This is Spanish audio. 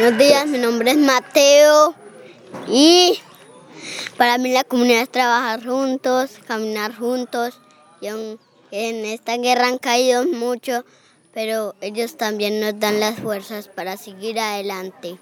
Buenos días, mi nombre es Mateo y para mí la comunidad es trabajar juntos, caminar juntos y en esta guerra han caído mucho, pero ellos también nos dan las fuerzas para seguir adelante.